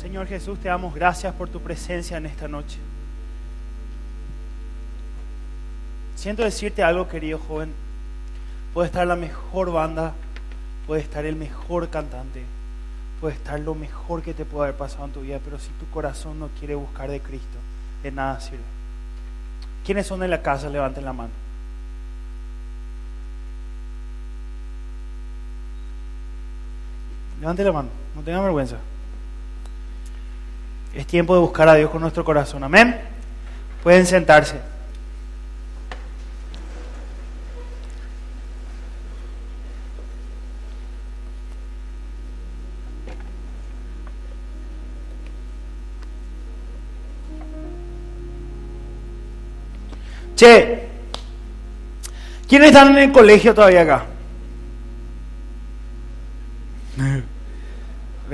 Señor Jesús, te damos gracias por tu presencia en esta noche. Siento decirte algo, querido joven. Puede estar la mejor banda, puede estar el mejor cantante, puede estar lo mejor que te puede haber pasado en tu vida, pero si tu corazón no quiere buscar de Cristo, de nada sirve. ¿Quiénes son en la casa? Levanten la mano. Levanten la mano, no tengan vergüenza. Es tiempo de buscar a Dios con nuestro corazón. Amén. Pueden sentarse. Che, ¿quiénes están en el colegio todavía acá?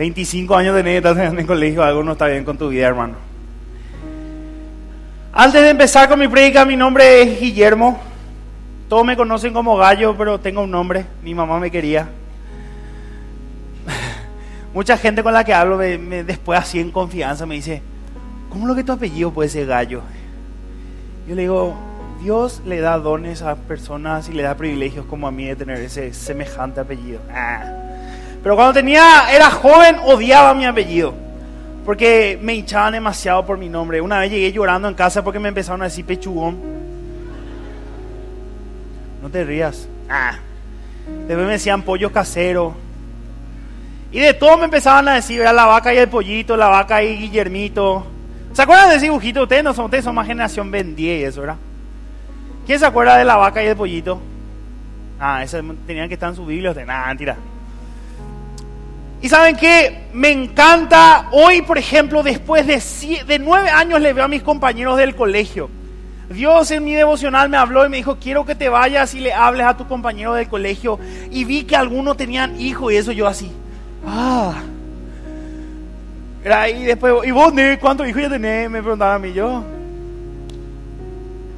25 años tenés, estás en colegio, algo no está bien con tu vida, hermano. Antes de empezar con mi prédica, mi nombre es Guillermo. Todos me conocen como Gallo, pero tengo un nombre. Mi mamá me quería. Mucha gente con la que hablo me, después así en confianza me dice, ¿cómo lo que tu apellido puede ser Gallo? Yo le digo, Dios le da dones a personas y le da privilegios como a mí de tener ese semejante apellido. Ah. Pero cuando tenía, era joven, odiaba mi apellido. Porque me hinchaban demasiado por mi nombre. Una vez llegué llorando en casa porque me empezaron a decir pechugón. No te rías. Ah. Después me decían pollo casero. Y de todo me empezaban a decir, era la vaca y el pollito, la vaca y Guillermito. ¿Se acuerdan de ese dibujito? Ustedes no son, ustedes son más generación Ben 10 y eso, ¿verdad? ¿Quién se acuerda de la vaca y el pollito? Ah, ese tenían que estar en su Biblia. De nada, mentira. Y saben qué? Me encanta. Hoy, por ejemplo, después de, de nueve años, le veo a mis compañeros del colegio. Dios en mi devocional me habló y me dijo, quiero que te vayas y le hables a tu compañero del colegio. Y vi que algunos tenían hijos y eso yo así. Ah. Y después, ¿y vos, cuántos hijos ya tenés? Me preguntaba a mí yo.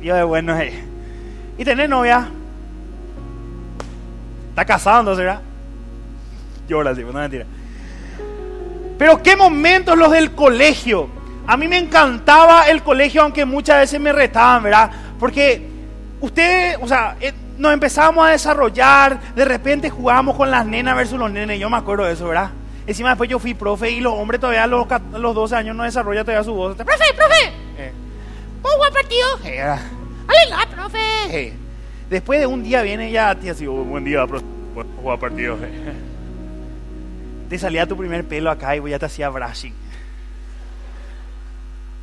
Yo de bueno, eh. ¿Y tenés novia? ¿Está casado verdad? Llora, sí, no mentira. Pero qué momentos los del colegio. A mí me encantaba el colegio, aunque muchas veces me retaban, ¿verdad? Porque ustedes, o sea, eh, nos empezábamos a desarrollar, de repente jugábamos con las nenas versus los nenes, yo me acuerdo de eso, ¿verdad? Encima después yo fui profe y los hombres todavía a los, los 12 años no desarrollan todavía su voz. ¡Profe, profe! Eh. ¿Cómo partido? Eh, ¡Aleluya, profe! Después de un día viene ya, tía, así, buen día, profe. Juega partido. Te salía tu primer pelo acá y ya te hacía brushing.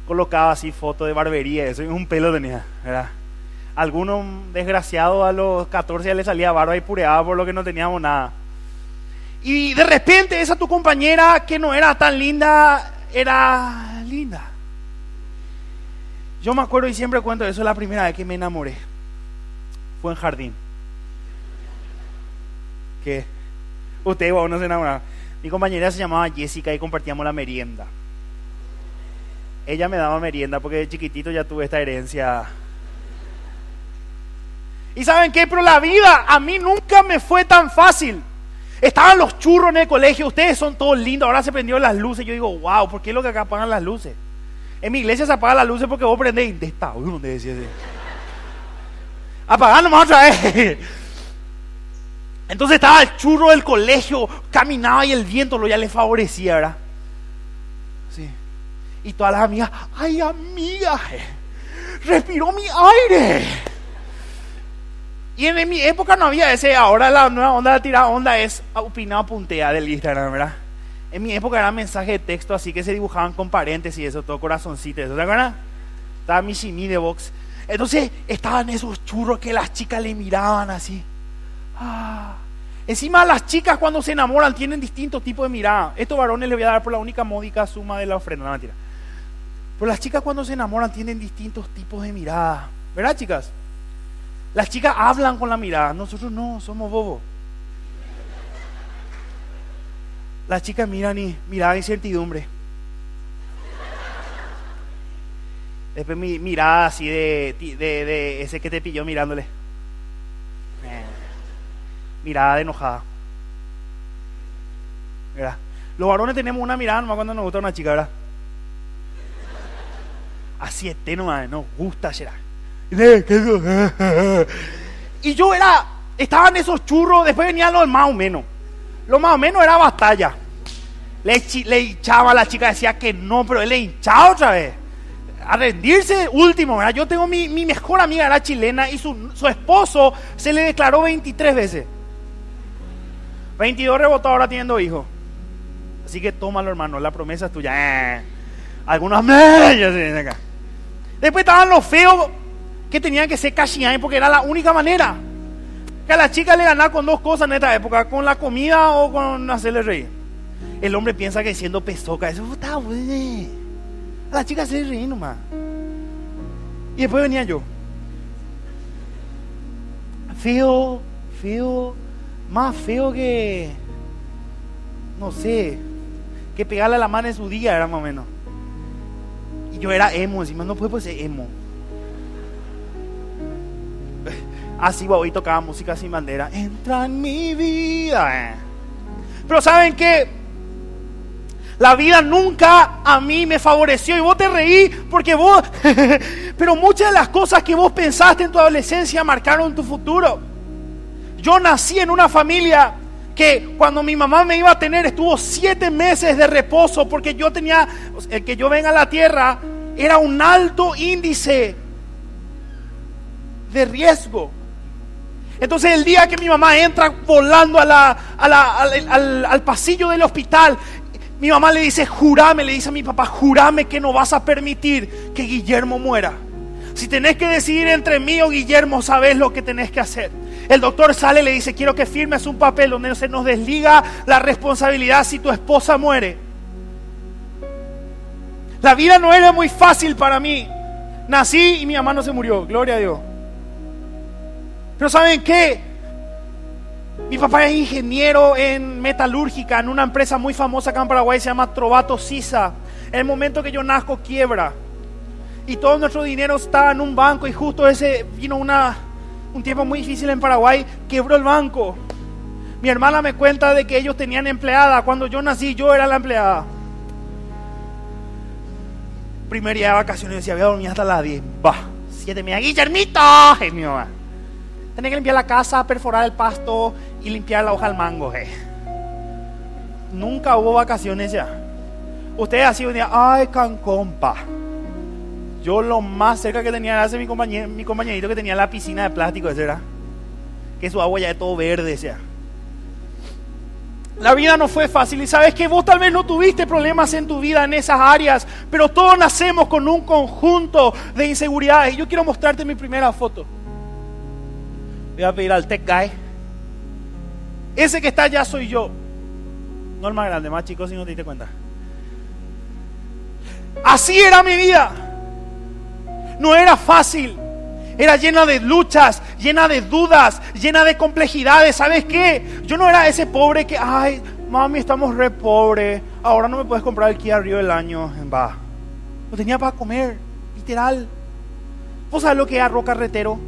Colocaba así fotos de barbería, eso y un pelo tenía, ¿verdad? Algunos desgraciados a los 14 ya le salía barba y pureaba por lo que no teníamos nada. Y de repente esa tu compañera que no era tan linda, era linda. Yo me acuerdo y siempre cuento, eso es la primera vez que me enamoré. Fue en jardín. ¿Qué? Usted o no se enamoraba. Mi compañera se llamaba Jessica y compartíamos la merienda. Ella me daba merienda porque de chiquitito ya tuve esta herencia. ¿Y saben qué? Pero la vida a mí nunca me fue tan fácil. Estaban los churros en el colegio, ustedes son todos lindos, ahora se prendieron las luces. Yo digo, wow, ¿por qué es lo que acá apagan las luces? En mi iglesia se apagan las luces porque vos prendés de esta, ¿dónde decía ese? Apagando más otra vez. Entonces estaba el churro del colegio, caminaba y el viento lo ya le favorecía, ¿verdad? Sí. Y todas las amigas, ay amiga, respiró mi aire. Y en, mi época no había ese, ahora la nueva onda de tirar onda es opinado puntea del Instagram, ¿verdad? En mi época era mensaje de texto así que se dibujaban con paréntesis y eso, todo corazoncito, ¿eso te acuerdas? Estaba mi shimi de box. Entonces estaban esos churros que las chicas le miraban así. Ah. Encima las chicas cuando se enamoran tienen distintos tipos de mirada. Estos varones les voy a dar por la única módica suma de la ofrenda, no mentira. Pero las chicas cuando se enamoran tienen distintos tipos de mirada. ¿Verdad, chicas? Las chicas hablan con la mirada, nosotros no, somos bobos. Las chicas miran y mirada incertidumbre. Después mi mirada así de, de, ese que te pilló mirándole. Mirada de enojada. Los varones tenemos una mirada nomás cuando nos gusta una chica, ¿verdad? Así es, nomás, nos gusta, será. Y yo era, estaban esos churros, después venían los más o menos. Lo más o menos era batalla. Le, le hinchaba a la chica, decía que no, pero él le hinchaba otra vez. A rendirse último, ¿verdad? Yo tengo mi, mi mejor amiga, era chilena, y su, su esposo se le declaró 23 veces. 22 rebotó ahora teniendo hijos. Así que tómalo, hermano, la promesa es tuya. Eh. Algunos acá. Después estaban los feos que tenían que ser cachián porque era la única manera. Que a la chica le ganaba con dos cosas en esta época, con la comida o con hacerle reír. El hombre piensa que siendo pesoca, eso está bueno. A la chica se reír nomás. Y después venía yo. Feo, feo, más feo que, no sé, que pegarle a la mano en su día era más o menos. Y yo era emo, encima no puede ser emo. Así hoy tocaba música sin bandera. Entra en mi vida. Eh. Pero ¿saben qué? La vida nunca a mí me favoreció y vos te reí porque vos... Pero muchas de las cosas que vos pensaste en tu adolescencia marcaron tu futuro. Yo nací en una familia que cuando mi mamá me iba a tener estuvo siete meses de reposo porque yo tenía, el que yo venga a la tierra era un alto índice de riesgo. Entonces el día que mi mamá entra volando a la, al, al, pasillo del hospital, mi mamá le dice, jurame, le dice a mi papá, jurame que no vas a permitir que Guillermo muera. Si tenés que decidir entre mí o Guillermo, sabes lo que tenés que hacer. El doctor sale y le dice, quiero que firmes un papel donde se nos desliga la responsabilidad si tu esposa muere. La vida no era muy fácil para mí. Nací y mi mamá no se murió, gloria a Dios. Pero ¿saben qué? Mi papá es ingeniero en metalúrgica en una empresa muy famosa acá en Paraguay, se llama Trovato Sisa. En el momento que yo nazco quiebra. Y todo nuestro dinero estaba en un banco y justo ese vino una, un tiempo muy difícil en Paraguay, quebró el banco. Mi hermana me cuenta de que ellos tenían empleada. Cuando yo nací yo era la empleada. Primer día de vacaciones decía, voy a hasta las 10. Va, siete mira, Guillermito. Es mi mamá. Tenía que limpiar la casa, perforar el pasto y limpiar la hoja del mango. Eh. Nunca hubo vacaciones ya. Ustedes así un día, ay, cancompa. Yo lo más cerca que tenía era mi, compañero, mi compañerito que tenía la piscina de plástico, ese. Que su agua ya es todo verde, sea. La vida no fue fácil y sabes que vos tal vez no tuviste problemas en tu vida en esas áreas, pero todos nacemos con un conjunto de inseguridades. Y yo quiero mostrarte mi primera foto. Voy a pedir al tech guy. Ese que está allá soy yo. No el más grande, más chico si no te diste cuenta. Así era mi vida. No era fácil. Era llena de luchas, llena de dudas, llena de complejidades. ¿Sabes qué? Yo no era ese pobre que, ay, mami, estamos re pobre. Ahora no me puedes comprar el Kia Rio del año. Va. Lo tenía para comer, literal. ¿Vos sabés lo que es arroz carretero?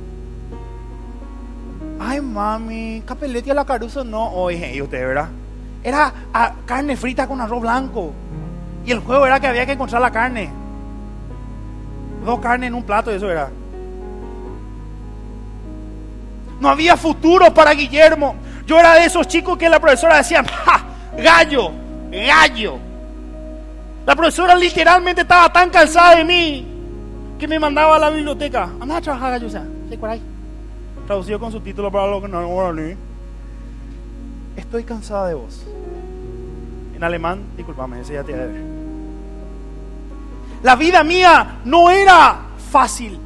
Ay, mami, capelete a la caruso no. Oye, y usted, ¿verdad? Era carne frita con arroz blanco. Y el juego era que había que encontrar la carne. Dos carnes en un plato, eso era. No había futuro para Guillermo. Yo era de esos chicos que la profesora decía, ¡ja! Gallo, gallo. La profesora literalmente estaba tan cansada de mí que me mandaba a la biblioteca. Anda a trabajar, gallo, o sea, por ahí traducido con su título para lo que no Estoy cansada de vos. En alemán, discúlpame, ese ya te ver. La vida mía no era fácil.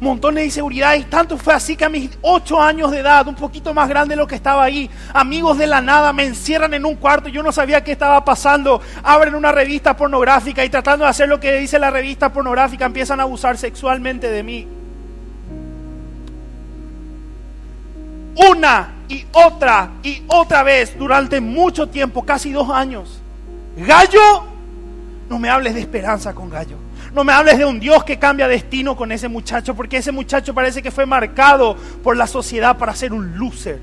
Montones de inseguridades. Tanto fue así que a mis ocho años de edad, un poquito más grande de lo que estaba ahí, amigos de la nada me encierran en un cuarto. Yo no sabía qué estaba pasando. Abren una revista pornográfica y tratando de hacer lo que dice la revista pornográfica, empiezan a abusar sexualmente de mí. una y otra y otra vez durante mucho tiempo, casi dos años. Gallo, no me hables de esperanza con Gallo. No me hables de un Dios que cambia destino con ese muchacho, porque ese muchacho parece que fue marcado por la sociedad para ser un loser.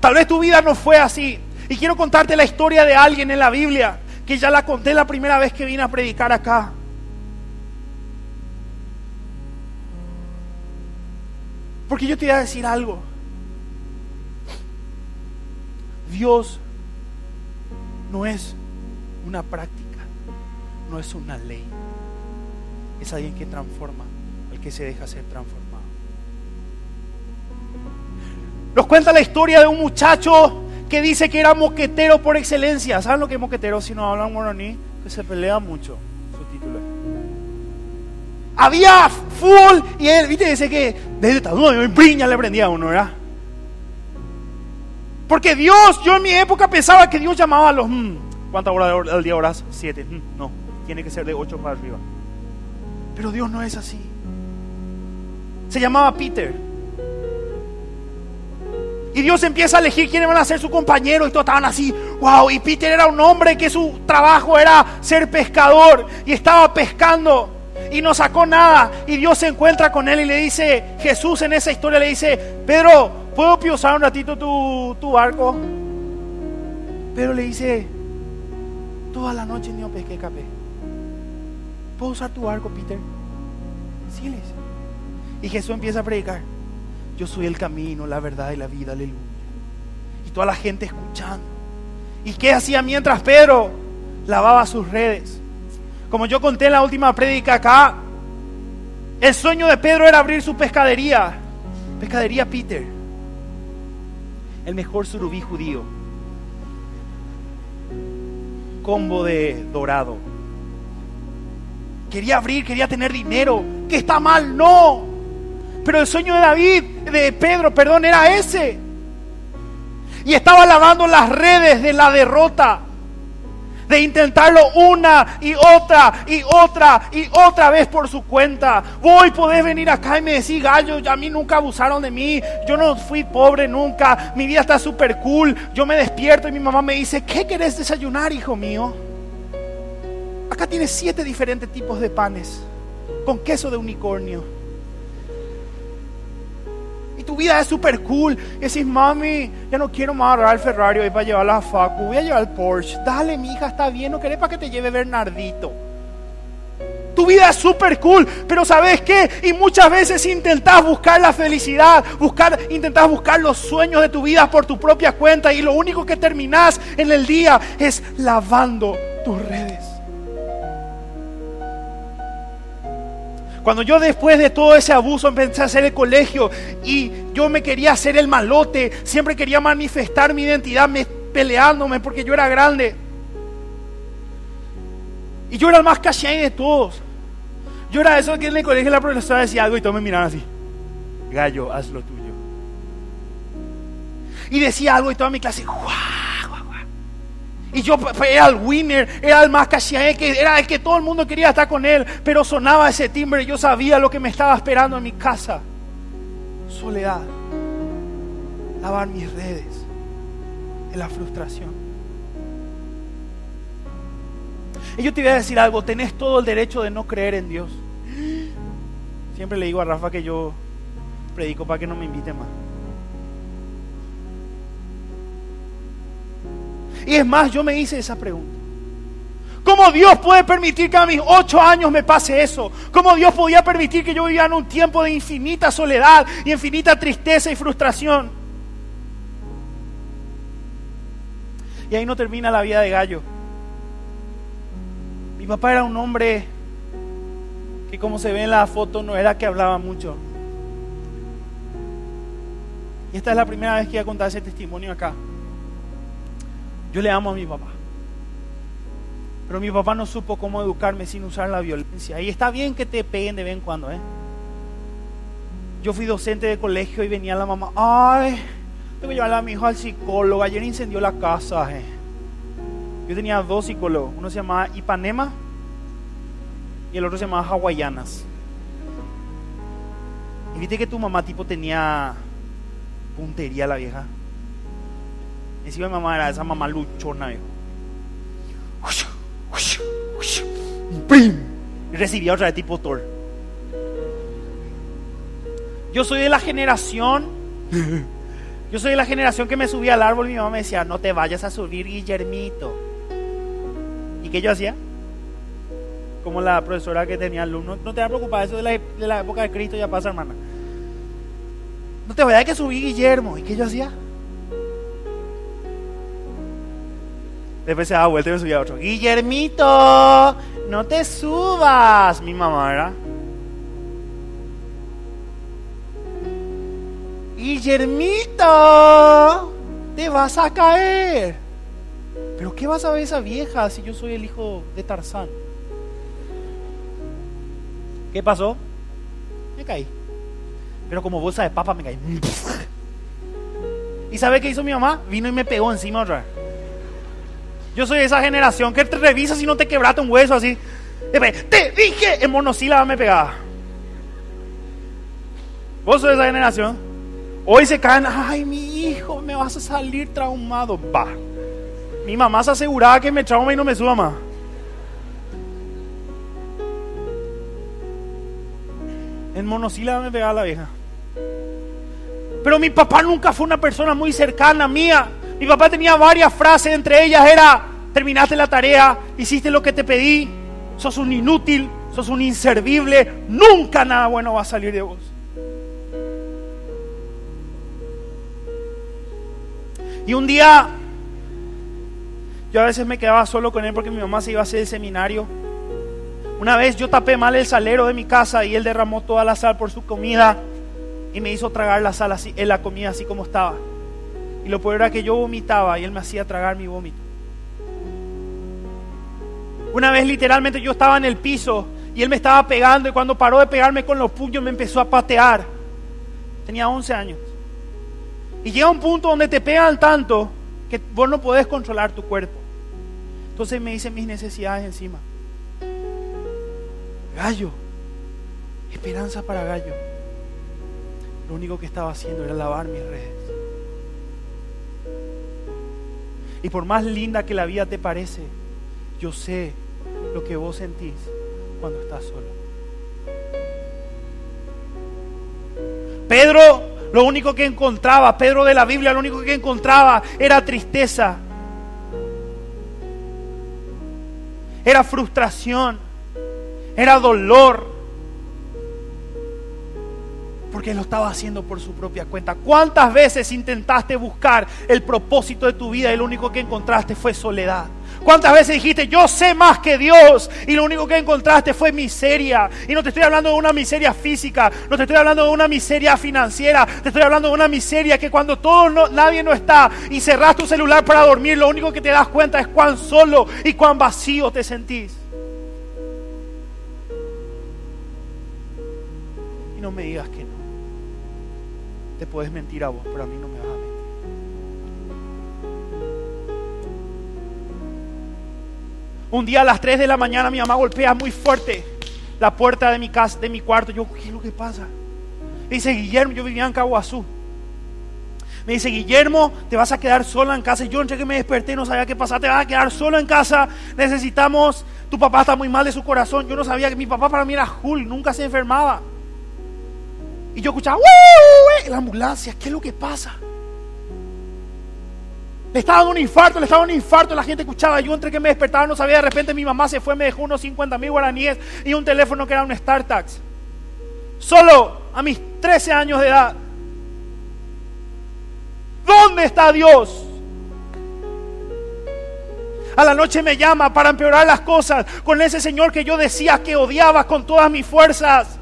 Tal vez tu vida no fue así. Y quiero contarte la historia de alguien en la Biblia, que ya la conté la primera vez que vine a predicar acá. Porque yo te voy a decir algo. Dios no es una práctica, no es una ley. Es alguien que transforma, el que se deja ser transformado. Nos cuenta la historia de un muchacho que dice que era moquetero por excelencia. ¿Saben lo que es moquetero si no hablan moroní? Que se pelea mucho. Su título Había full y él, viste, dice que desde me briña le prendía a uno, ¿verdad? Porque Dios, yo en mi época pensaba que Dios llamaba a los... Hmm, ¿Cuántas horas al día oras? Siete. Hmm, no, tiene que ser de ocho para arriba. Pero Dios no es así. Se llamaba Peter. Y Dios empieza a elegir quiénes van a ser su compañero y todos estaban así, wow, y Peter era un hombre que su trabajo era ser pescador y estaba pescando y no sacó nada. Y Dios se encuentra con él y le dice, Jesús en esa historia le dice, Pedro, ¿puedo piosar un ratito tu, tu barco? Pero le dice, toda la noche no pesqué capé. ¿Puedo usar tu barco, Peter? Sí, le dice. Y Jesús empieza a predicar yo soy el camino, la verdad y la vida, aleluya. Y toda la gente escuchando. ¿Y qué hacía mientras Pedro lavaba sus redes? Como yo conté en la última prédica acá, el sueño de Pedro era abrir su pescadería, pescadería Peter, el mejor surubí judío, combo de dorado. Quería abrir, quería tener dinero. ¿Qué está mal? No. Pero el sueño de David, de Pedro, perdón, era ese. Y estaba lavando las redes de la derrota. De intentarlo una y otra y otra y otra vez por su cuenta. Voy, podés venir acá y me decir, gallo, a mí nunca abusaron de mí. Yo no fui pobre nunca. Mi vida está súper cool. Yo me despierto y mi mamá me dice, ¿qué querés desayunar, hijo mío? Acá tienes siete diferentes tipos de panes con queso de unicornio tu vida es súper cool. Y decís, mami, ya no quiero más agarrar el Ferrari hoy para llevar a Facu, voy a llevar el Porsche. Dale, mi hija, está bien, no querés para que te lleve Bernardito. Tu vida es súper cool, pero ¿sabes qué? Y muchas veces intentás buscar la felicidad, buscar, intentás buscar los sueños de tu vida por tu propia cuenta y lo único que terminás en el día es lavando tus redes. Cuando yo después de todo ese abuso empecé a hacer el colegio y yo me quería hacer el malote, siempre quería manifestar mi identidad peleándome porque yo era grande. Y yo era el más caché de todos. Yo era eso que en el colegio la profesora decía algo y todos me miraban así. Gallo, haz lo tuyo. Y decía algo y toda mi clase, ¡guau! Y yo era el winner, era el más que era el que todo el mundo quería estar con él. Pero sonaba ese timbre y yo sabía lo que me estaba esperando en mi casa. Soledad. Lavar mis redes. En la frustración. Y yo te voy a decir algo, tenés todo el derecho de no creer en Dios. Siempre le digo a Rafa que yo predico para que no me invite más. Y es más, yo me hice esa pregunta. ¿Cómo Dios puede permitir que a mis ocho años me pase eso? ¿Cómo Dios podía permitir que yo viviera en un tiempo de infinita soledad y infinita tristeza y frustración? Y ahí no termina la vida de Gallo. Mi papá era un hombre que como se ve en la foto no era que hablaba mucho. Y esta es la primera vez que voy a contar ese testimonio acá. Yo le amo a mi papá. Pero mi papá no supo cómo educarme sin usar la violencia. Y está bien que te peguen de vez en cuando, ¿eh? Yo fui docente de colegio y venía la mamá, ay, tengo que llevar a mi hijo al psicólogo. Ayer incendió la casa. Eh. Yo tenía dos psicólogos. Uno se llamaba Ipanema y el otro se llamaba Hawaianas. Y viste que tu mamá tipo tenía puntería la vieja. Encima mi mamá era esa mamá luchona. Y recibía otra de tipo Thor. Yo soy de la generación Yo soy de la generación que me subía al árbol y mi mamá me decía, no te vayas a subir, Guillermito. ¿Y qué yo hacía? Como la profesora que tenía alumnos, no te va a preocupar, eso de la, de la época de Cristo ya pasa, hermana. No te vayas a que subí, Guillermo. ¿Y qué yo hacía? Después se daba vuelta y me subía otro. Guillermito, no te subas. Mi mamá era. Guillermito, te vas a caer. Pero ¿qué vas a ver esa vieja si yo soy el hijo de Tarzán? ¿Qué pasó? Me caí. Pero como bolsa de papa me caí. ¿Y sabe qué hizo mi mamá? Vino y me pegó encima otra. Yo soy de esa generación que te revisa si no te quebraste un hueso así. Te dije, en monosílaba me pegaba. Vos sos de esa generación. Hoy se caen, ay, mi hijo, me vas a salir traumado. Va. Mi mamá se aseguraba que me trauma y no me suba más. En monosílaba me pegaba la vieja. Pero mi papá nunca fue una persona muy cercana mía. Mi papá tenía varias frases, entre ellas era, terminaste la tarea, hiciste lo que te pedí, sos un inútil, sos un inservible, nunca nada bueno va a salir de vos. Y un día, yo a veces me quedaba solo con él porque mi mamá se iba a hacer el seminario. Una vez yo tapé mal el salero de mi casa y él derramó toda la sal por su comida y me hizo tragar la sal así, en la comida así como estaba. Y lo peor era que yo vomitaba y él me hacía tragar mi vómito. Una vez literalmente yo estaba en el piso y él me estaba pegando y cuando paró de pegarme con los puños me empezó a patear. Tenía 11 años. Y llega un punto donde te pegan tanto que vos no podés controlar tu cuerpo. Entonces me dicen mis necesidades encima. Gallo, esperanza para gallo. Lo único que estaba haciendo era lavar mis redes. Y por más linda que la vida te parece, yo sé lo que vos sentís cuando estás solo. Pedro, lo único que encontraba, Pedro de la Biblia, lo único que encontraba era tristeza. Era frustración. Era dolor porque lo estaba haciendo por su propia cuenta. ¿Cuántas veces intentaste buscar el propósito de tu vida y lo único que encontraste fue soledad? ¿Cuántas veces dijiste, yo sé más que Dios y lo único que encontraste fue miseria? Y no te estoy hablando de una miseria física, no te estoy hablando de una miseria financiera, te estoy hablando de una miseria que cuando todo nadie no está y cerras tu celular para dormir, lo único que te das cuenta es cuán solo y cuán vacío te sentís. Y no me digas que no te puedes mentir a vos, pero a mí no me vas a mentir. Un día a las 3 de la mañana mi mamá golpea muy fuerte la puerta de mi casa, de mi cuarto. Yo, ¿qué es lo que pasa? dice Guillermo, yo vivía en Caguazú. Me dice, Guillermo, te vas a quedar sola en casa. Y yo entre que me desperté no sabía qué pasar. Te vas a quedar solo en casa. Necesitamos, tu papá está muy mal de su corazón. Yo no sabía que mi papá para mí era Jul, nunca se enfermaba. Y yo escuchaba, la ambulancia, ¿qué es lo que pasa? Le estaba dando un infarto, le estaba dando un infarto, la gente escuchaba, yo entre que me despertaba no sabía, de repente mi mamá se fue, me dejó unos 50 mil guaraníes y un teléfono que era un StarTax. Solo a mis 13 años de edad. ¿Dónde está Dios? A la noche me llama para empeorar las cosas con ese Señor que yo decía que odiaba con todas mis fuerzas.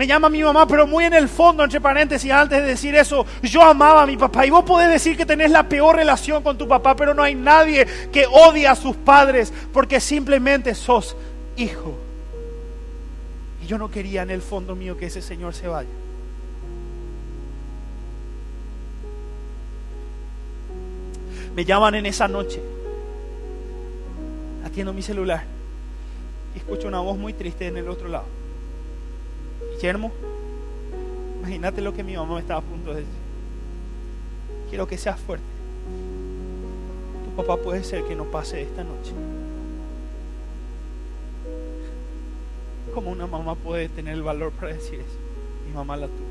Me llama mi mamá, pero muy en el fondo, entre paréntesis, antes de decir eso, yo amaba a mi papá. Y vos podés decir que tenés la peor relación con tu papá, pero no hay nadie que odie a sus padres porque simplemente sos hijo. Y yo no quería en el fondo mío que ese señor se vaya. Me llaman en esa noche. Atiendo mi celular. Y escucho una voz muy triste en el otro lado. Guillermo, imagínate lo que mi mamá me estaba a punto de decir. Quiero que seas fuerte. Tu papá puede ser que no pase esta noche. ¿Cómo una mamá puede tener el valor para decir eso? Mi mamá la tuvo.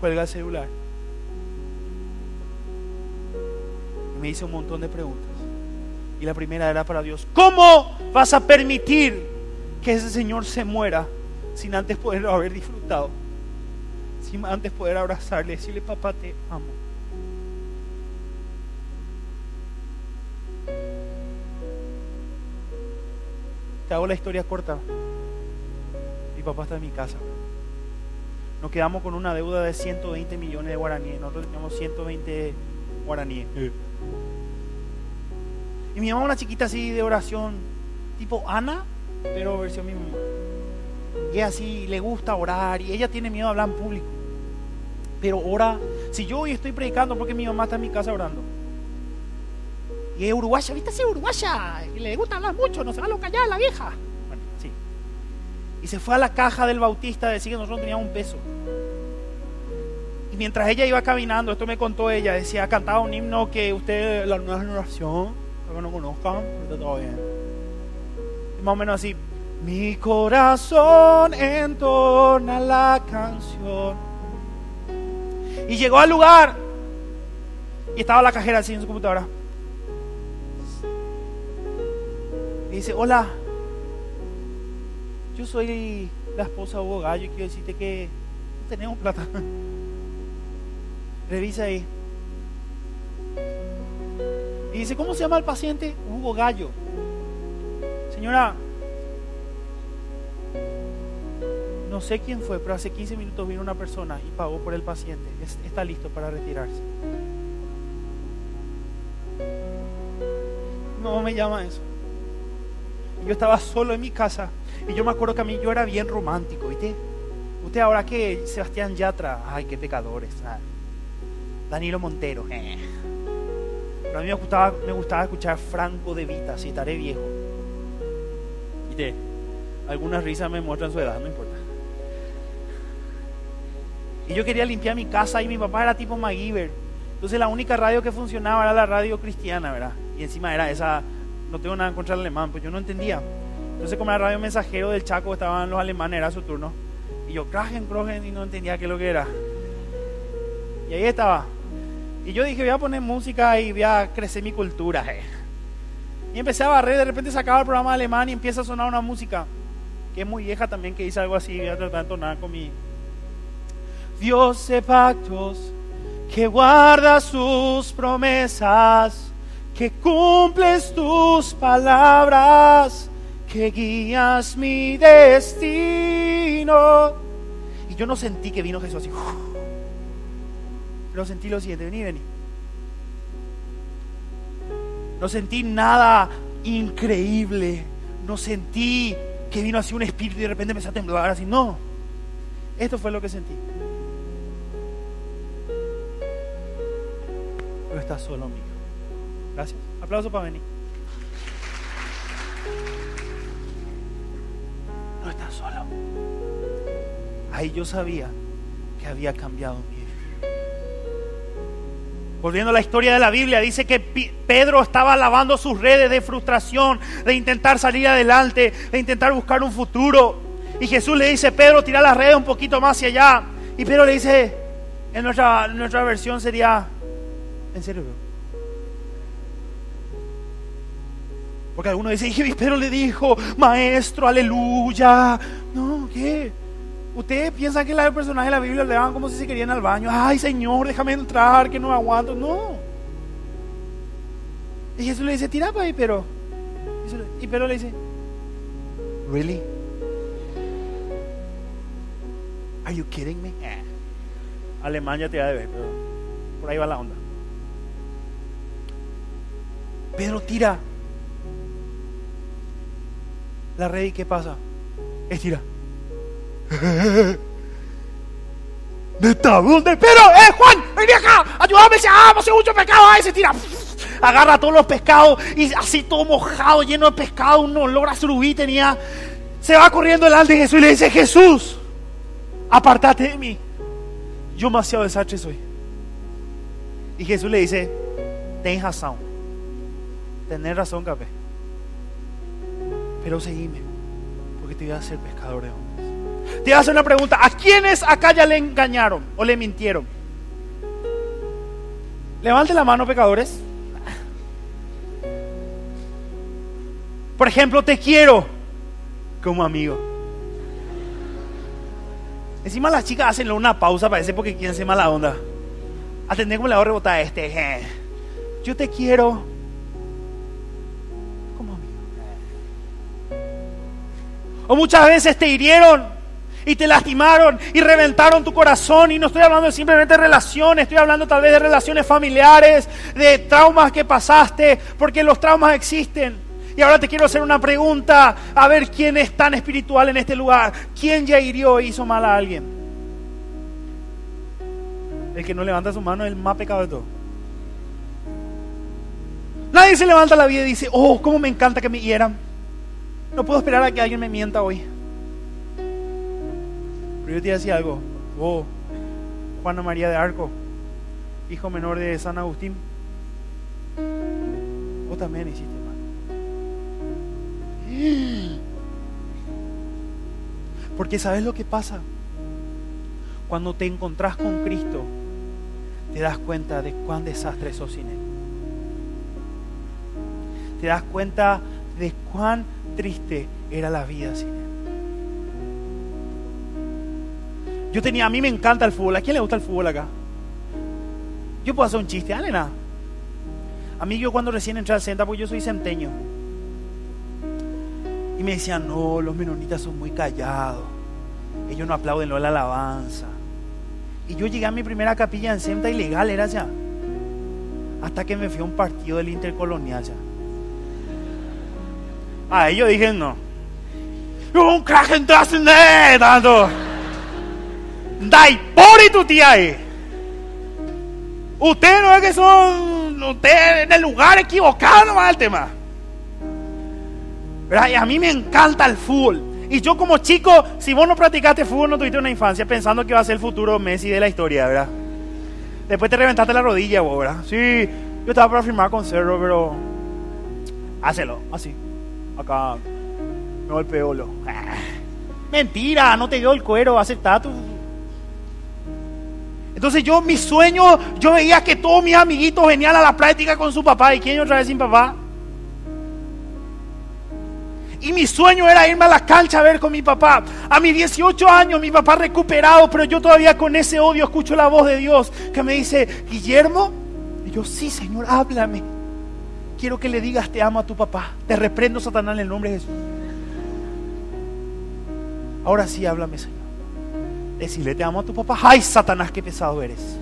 cuelga el celular. Y me hice un montón de preguntas. Y la primera era para Dios, ¿cómo vas a permitir que ese Señor se muera sin antes poder haber disfrutado? Sin antes poder abrazarle decirle, papá, te amo. Te hago la historia corta. Mi papá está en mi casa. Nos quedamos con una deuda de 120 millones de guaraníes. Nosotros teníamos 120 guaraníes. Y mi mamá una chiquita así de oración, tipo Ana, pero versión mi mamá. Y así le gusta orar y ella tiene miedo a hablar en público. Pero ora, si yo hoy estoy predicando porque mi mamá está en mi casa orando. Y es uruguaya, ¿viste? Sí, uruguaya. Y le gusta hablar mucho, no se va a lo callar la vieja. Bueno, sí. Y se fue a la caja del bautista a decir que nosotros teníamos un peso. Y mientras ella iba caminando, esto me contó ella, decía, cantaba un himno que usted, la nueva generación, que no conozcan, está todo bien. Más o menos así, mi corazón entorna la canción. Y llegó al lugar y estaba la cajera así en su computadora. Y dice, hola, yo soy la esposa de Hugo Gallo y quiero decirte que no tenemos plata. Revisa ahí. Y dice, ¿cómo se llama el paciente? Hugo Gallo. Señora, no sé quién fue, pero hace 15 minutos vino una persona y pagó por el paciente. está listo para retirarse. No me llama eso. Yo estaba solo en mi casa y yo me acuerdo que a mí yo era bien romántico, ¿viste? Usted ahora que Sebastián Yatra, ay, qué pecadores. Ah. Danilo Montero, eh. Pero a mí me gustaba, me gustaba escuchar Franco de Vita, si estaré viejo. ¿Viste? Algunas risas me muestran su edad, no importa. Y yo quería limpiar mi casa y mi papá era tipo MacGyver. Entonces la única radio que funcionaba era la radio cristiana, ¿verdad? Y encima era esa no tengo nada contra del alemán, pues yo no entendía. Entonces, como era radio mensajero del Chaco, estaban los alemanes, era su turno. Y yo, Kragen, Krogen, y no entendía qué es lo que era. Y ahí estaba. Y yo dije, voy a poner música y voy a crecer mi cultura. Eh. Y empecé a barrer, de repente sacaba el programa alemán y empieza a sonar una música que es muy vieja también, que dice algo así, voy a tratar de entonar con mi... Dios de pactos, que guarda sus promesas que cumples tus palabras, que guías mi destino. Y yo no sentí que vino Jesús así. Pero sentí lo siguiente, vení, vení. No sentí nada increíble. No sentí que vino así un espíritu y de repente empezó a temblar así. No. Esto fue lo que sentí. No estás solo, amigo. Gracias. Aplauso para venir. No estás solo. Ahí yo sabía que había cambiado mi. Volviendo a la historia de la Biblia, dice que Pedro estaba lavando sus redes de frustración, de intentar salir adelante, de intentar buscar un futuro. Y Jesús le dice, Pedro, tira las redes un poquito más hacia allá. Y Pedro le dice, en nuestra, nuestra versión sería, ¿en serio? Porque algunos dicen, Pedro le dijo, maestro, aleluya. No, ¿qué? Ustedes piensan que los personajes de la Biblia le daban como si se querían al baño. Ay, Señor, déjame entrar, que no aguanto. No. Y Jesús le dice, tira para ahí, pero. Y Pedro le dice, ¿Really? Are you kidding me? Eh. Alemania te va a ver, pero por ahí va la onda. Pedro tira la red y ¿qué pasa? Estira. ¿Neta? ¿Dónde? Pero, eh, Juan, ven acá, ayúdame, se hace mucho pecado, ahí se tira. Agarra todos los pescados y así todo mojado, lleno de pescado, un olor a surubí tenía. Se va corriendo delante de Jesús y le dice, Jesús, apartate de mí. Yo demasiado desastre soy. Y Jesús le dice, ten razón. Tener razón, capé pero seguime, porque te voy a hacer pescador de. Te hacer una pregunta. ¿A quiénes acá ya le engañaron o le mintieron? Levante la mano, pecadores. Por ejemplo, te quiero como amigo. Encima las chicas hacen una pausa, parece porque quieren ser mala onda. Atendé como le voy a rebotar a este. Yo te quiero como amigo. O muchas veces te hirieron y te lastimaron y reventaron tu corazón. Y no estoy hablando simplemente de relaciones, estoy hablando tal vez de relaciones familiares, de traumas que pasaste, porque los traumas existen. Y ahora te quiero hacer una pregunta, a ver quién es tan espiritual en este lugar. ¿Quién ya hirió e hizo mal a alguien? El que no levanta su mano es el más pecado de todo. Nadie se levanta la vida y dice, oh, cómo me encanta que me hieran. No puedo esperar a que alguien me mienta hoy. Pero yo te decía algo, oh, Juana María de Arco, hijo menor de San Agustín, vos también hiciste. Porque sabes lo que pasa? Cuando te encontrás con Cristo, te das cuenta de cuán desastre sos sin Él. Te das cuenta de cuán triste era la vida sin Él. Yo tenía, a mí me encanta el fútbol. ¿A quién le gusta el fútbol acá? Yo puedo hacer un chiste, dale nada. A mí yo cuando recién entré al centro, porque yo soy centeño. Y me decían, no, los menonitas son muy callados. Ellos no aplauden la alabanza. Y yo llegué a mi primera capilla en Senta ilegal, era ya. Hasta que me fui a un partido del Intercolonial ya. Ah, yo dije no. Un crack en tanto. Dai por y tu tía ahí. Ustedes no es que son. Ustedes en el lugar equivocado nomás el tema. Y a mí me encanta el fútbol. Y yo como chico, si vos no practicaste fútbol, no tuviste una infancia pensando que iba a ser el futuro Messi de la historia, ¿verdad? Después te reventaste la rodilla, vos, ¿verdad? Sí, yo estaba para firmar con Cerro, pero... Hácelo, así. Acá me golpeó lo. Mentira, no te dio el cuero, aceptá tu... Entonces yo, mi sueño, yo veía que todos mis amiguitos venían a la práctica con su papá. ¿Y quién otra vez sin papá? Y mi sueño era irme a la cancha a ver con mi papá. A mis 18 años, mi papá recuperado, pero yo todavía con ese odio escucho la voz de Dios que me dice, Guillermo. Y yo, sí, Señor, háblame. Quiero que le digas, te amo a tu papá. Te reprendo, Satanás, en el nombre de Jesús. Ahora sí, háblame, Señor. Decirle, te amo a tu papá. Ay, Satanás, qué pesado eres.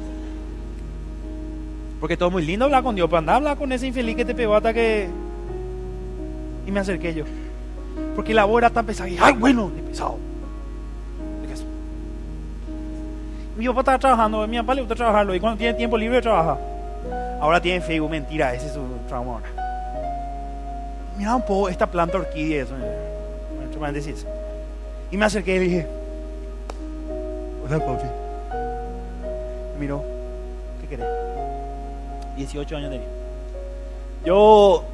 Porque todo muy lindo hablar con Dios, pero anda a hablar con ese infeliz que te pegó hasta que... Y me acerqué yo. Porque la voz era tan pesada. Y, ay, bueno, qué pesado. Mi papá estaba trabajando, mi papá le gusta trabajarlo. Y cuando tiene tiempo libre, trabaja. Ahora tiene Facebook, mentira, ese es su trauma ahora. Mira un poco esta planta orquídea, eso, Y me acerqué y dije, hola papi. Me miró, ¿qué querés? 18 años tenía. Yo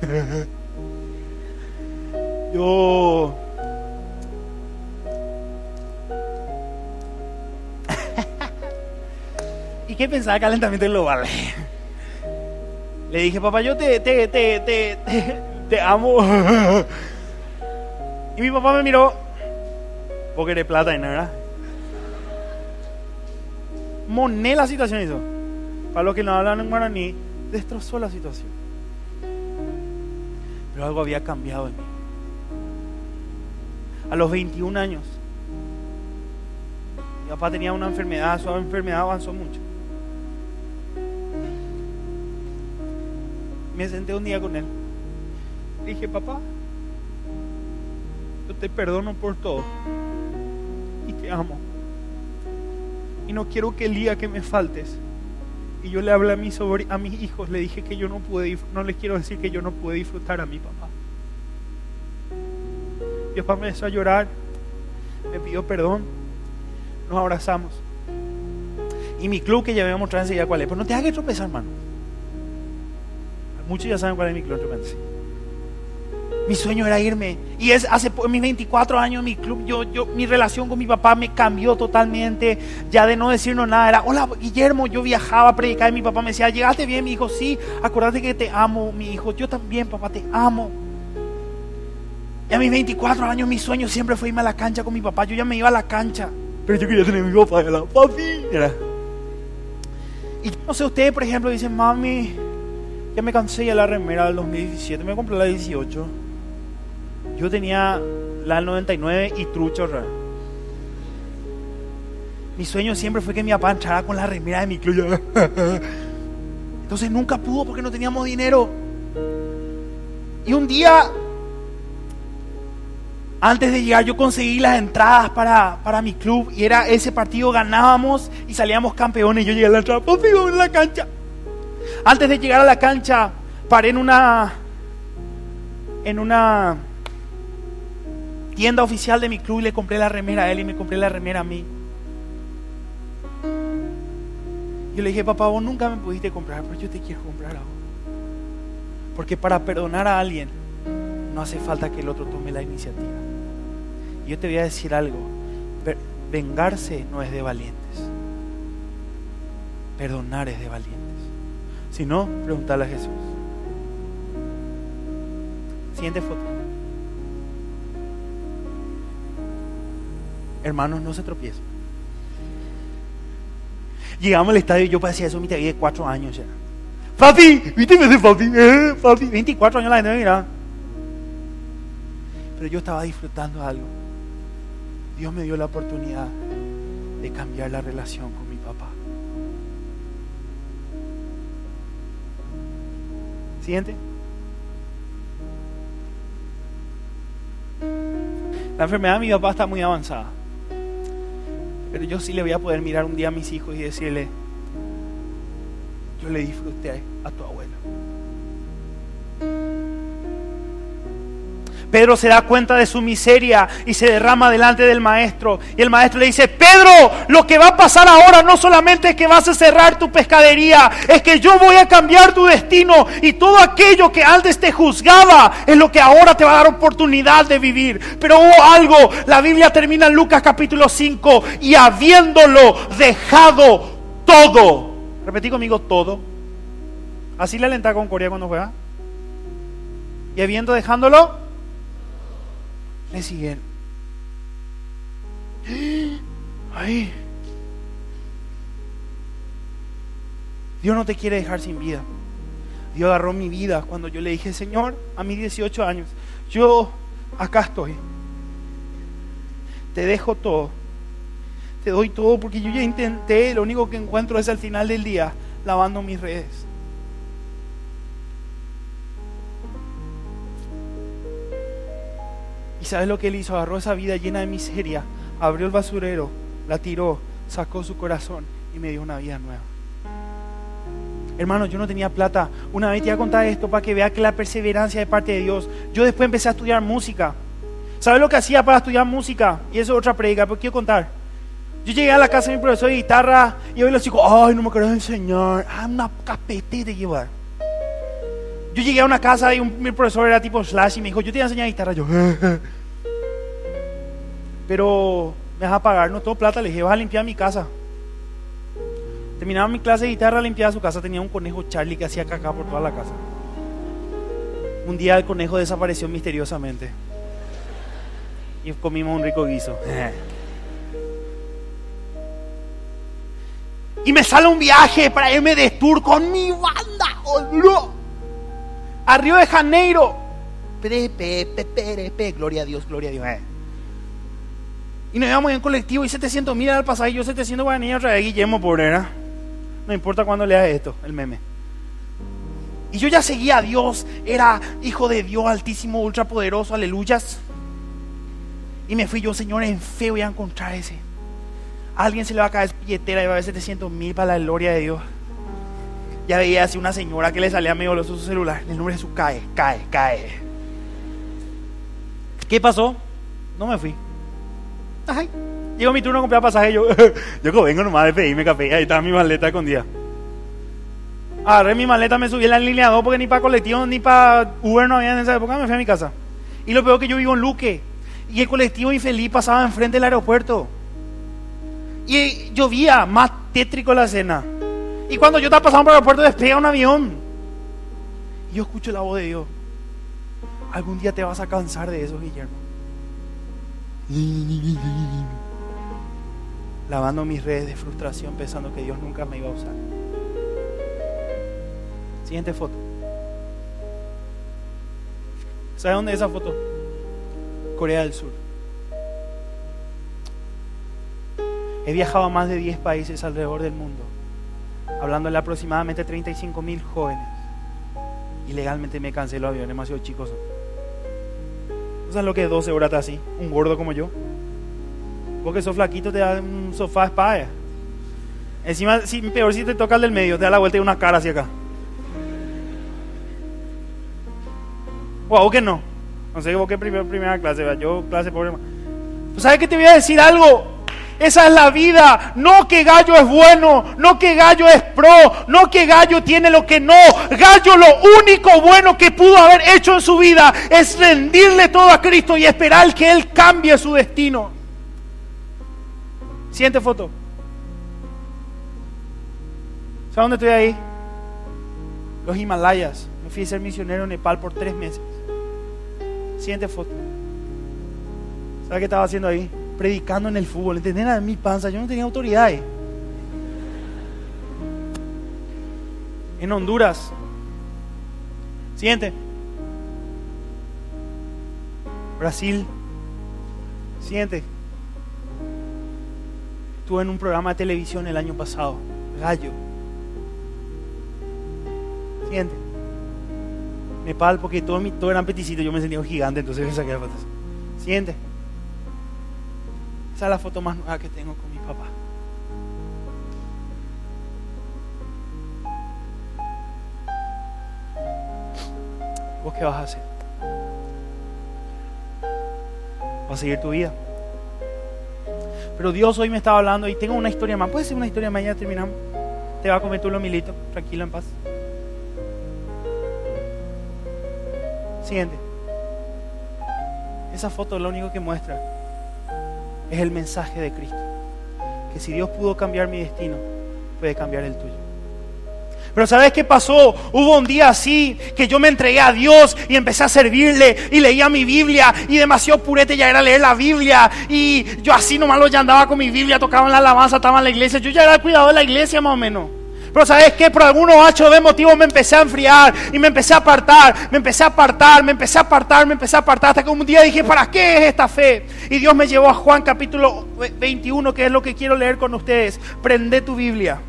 Yo... ¿Y qué pensaba calentamiento global? Le dije, papá, yo te, te, te, te, te, amo. Y mi papá me miró, porque de plata y nada. Moné la situación eso. Para los que no hablan en guaraní, destrozó la situación. Pero algo había cambiado en mí a los 21 años. Mi papá tenía una enfermedad, su enfermedad avanzó mucho. Me senté un día con él. dije, papá, yo te perdono por todo amo. Y no quiero que el día que me faltes. Y yo le hablé a, mis, a mis hijos, le dije que yo no pude, no les quiero decir que yo no pude disfrutar a mi papá. Mi papá me empezó a llorar, me pidió perdón, nos abrazamos. Y mi club que ya voy a enseguida cuál es, pero no te hagas tropezar, hermano. Muchos ya saben cuál es mi club, Mi sueño era irme. Y es hace mis 24 años mi club, yo, yo, mi relación con mi papá me cambió totalmente. Ya de no decirnos nada, era, hola Guillermo, yo viajaba a predicar y mi papá me decía, llegaste bien, mi hijo, sí, acordate que te amo, mi hijo, yo también, papá, te amo. Y a mis 24 años mi sueño siempre fue irme a la cancha con mi papá. Yo ya me iba a la cancha. Pero yo quería tener a mi papá, era papi. Era. Y yo no sé, ustedes, por ejemplo, dicen, mami, ya me cansé ya la remera del 2017, me compré la 18. Yo tenía la del 99 y trucho. Mi sueño siempre fue que mi papá entrara con la remera de mi club. Entonces nunca pudo porque no teníamos dinero. Y un día, antes de llegar, yo conseguí las entradas para, para mi club y era ese partido, ganábamos y salíamos campeones. Yo llegué a la entrada, a la cancha. Antes de llegar a la cancha, paré en una en una tienda oficial de mi club y le compré la remera a él y me compré la remera a mí. Yo le dije, papá, vos nunca me pudiste comprar, pero yo te quiero comprar a vos. Porque para perdonar a alguien no hace falta que el otro tome la iniciativa. Y yo te voy a decir algo, vengarse no es de valientes, perdonar es de valientes. Si no, preguntarle a Jesús. Siguiente foto. Hermanos, no se tropiecen. Llegamos al estadio y yo parecía eso, mi de cuatro años ya. Papi, ¿viste ese papi? Eh, papi, 24 años la gente me. Pero yo estaba disfrutando algo. Dios me dio la oportunidad de cambiar la relación con mi papá. Siguiente. La enfermedad de mi papá está muy avanzada. Pero yo sí le voy a poder mirar un día a mis hijos y decirle, yo le disfruté a tu abuelo. Pedro se da cuenta de su miseria y se derrama delante del maestro. Y el maestro le dice, Pedro, lo que va a pasar ahora no solamente es que vas a cerrar tu pescadería, es que yo voy a cambiar tu destino y todo aquello que antes te juzgaba es lo que ahora te va a dar oportunidad de vivir. Pero hubo algo, la Biblia termina en Lucas capítulo 5 y habiéndolo dejado todo. Repetí conmigo todo. Así le alenta con Corea cuando juega. Y habiendo dejándolo le siguen. Ay. Dios no te quiere dejar sin vida. Dios agarró mi vida cuando yo le dije, Señor, a mis 18 años, yo acá estoy. Te dejo todo. Te doy todo porque yo ya intenté, lo único que encuentro es al final del día lavando mis redes. Sabes lo que él hizo? Agarró esa vida llena de miseria, abrió el basurero, la tiró, sacó su corazón y me dio una vida nueva. Hermano, yo no tenía plata. Una vez te voy a contar esto para que vea que la perseverancia de parte de Dios. Yo después empecé a estudiar música. ¿Sabes lo que hacía para estudiar música? Y eso es otra predica, pero quiero contar. Yo llegué a la casa de mi profesor de guitarra y hoy los chicos, ay, no me querés enseñar. Ah, una capete te llevar. Yo llegué a una casa y un, mi profesor era tipo slash y me dijo, yo te voy a enseñar guitarra. Yo, pero me vas a pagar, no tengo plata. Le dije, vas a limpiar mi casa. Terminaba mi clase de guitarra, limpiaba su casa. Tenía un conejo Charlie que hacía caca por toda la casa. Un día el conejo desapareció misteriosamente. Y comimos un rico guiso. Y me sale un viaje para irme de tour con mi banda. ¡Oh, no! A Río de Janeiro. Pe, pe, pe, pe, Gloria a Dios, gloria a Dios. eh. Y nos íbamos en colectivo y 700 mil al pasaje. Yo 700 guaraníes otra vez Guillermo Pobrera. No importa cuándo leas esto, el meme. Y yo ya seguía a Dios. Era hijo de Dios altísimo, ultrapoderoso, aleluyas. Y me fui yo, Señor, en fe voy a encontrar ese. A alguien se le va a caer su billetera y va a haber 700 mil para la gloria de Dios. Ya veía así una señora que le salía medio los su celular. El nombre de Jesús cae, cae, cae. ¿Qué pasó? No me fui. Ay, llegó mi turno a comprar pasaje. Yo, yo que vengo nomás de pedirme café. Ahí estaba mi maleta escondida. Agarré mi maleta, me subí en la línea 2 porque ni para colectivo ni para Uber no había en esa época. Me fui a mi casa. Y lo peor que yo vivo en Luque. Y el colectivo infeliz pasaba enfrente del aeropuerto. Y llovía, más tétrico la escena. Y cuando yo estaba pasando por el aeropuerto despega un avión. Y yo escucho la voz de Dios. Algún día te vas a cansar de eso, Guillermo. Lavando mis redes de frustración pensando que Dios nunca me iba a usar. Siguiente foto. ¿Sabe dónde es esa foto? Corea del Sur. He viajado a más de 10 países alrededor del mundo, hablando de aproximadamente 35 mil jóvenes. Y legalmente me cansé los aviones demasiado chicos. ¿Sabes lo que es 12 horas así? Un gordo como yo. Porque sos flaquito te da un sofá espada. Encima, si, peor si te toca el del medio, te da la vuelta y una cara hacia acá. O que no. No sé, vos qué primera, primera clase, yo clase pobre. ¿Sabes qué te voy a decir algo? Esa es la vida. No que Gallo es bueno, no que Gallo es pro, no que Gallo tiene lo que no. Gallo lo único bueno que pudo haber hecho en su vida es rendirle todo a Cristo y esperar que Él cambie su destino. Siguiente foto. ¿Sabes dónde estoy ahí? Los Himalayas. Me fui a ser misionero en Nepal por tres meses. Siguiente foto. ¿Sabes qué estaba haciendo ahí? Predicando en el fútbol. ¿Entendés? En mi panza. Yo no tenía autoridad. En Honduras. Siguiente. Brasil. Siguiente. Estuve en un programa de televisión el año pasado. Gallo. Siguiente. Nepal, porque todo, mi, todo eran peticitos, yo me sentía un gigante, entonces me saqué las fotos. Siguiente. Esa es la foto más nueva que tengo con mi papá. ¿Vos qué vas a hacer? ¿Vas a seguir tu vida? Pero Dios hoy me estaba hablando y tengo una historia más. ¿Puede ser una historia más? Ya terminamos. Te va a comer tú lo milito, tranquilo, en paz. Siguiente. Esa foto lo único que muestra es el mensaje de Cristo. Que si Dios pudo cambiar mi destino, puede cambiar el tuyo. Pero ¿sabes qué pasó? Hubo un día así que yo me entregué a Dios y empecé a servirle y leía mi Biblia y demasiado purete ya era leer la Biblia y yo así nomás lo ya andaba con mi Biblia, tocaba en la alabanza, estaba en la iglesia, yo ya era el cuidado de la iglesia más o menos. Pero ¿sabes qué? Por algunos hachos de motivo me empecé a enfriar y me empecé a apartar, me empecé a apartar, me empecé a apartar, me empecé a apartar. Hasta que un día dije, ¿para qué es esta fe? Y Dios me llevó a Juan capítulo 21, que es lo que quiero leer con ustedes. Prende tu Biblia.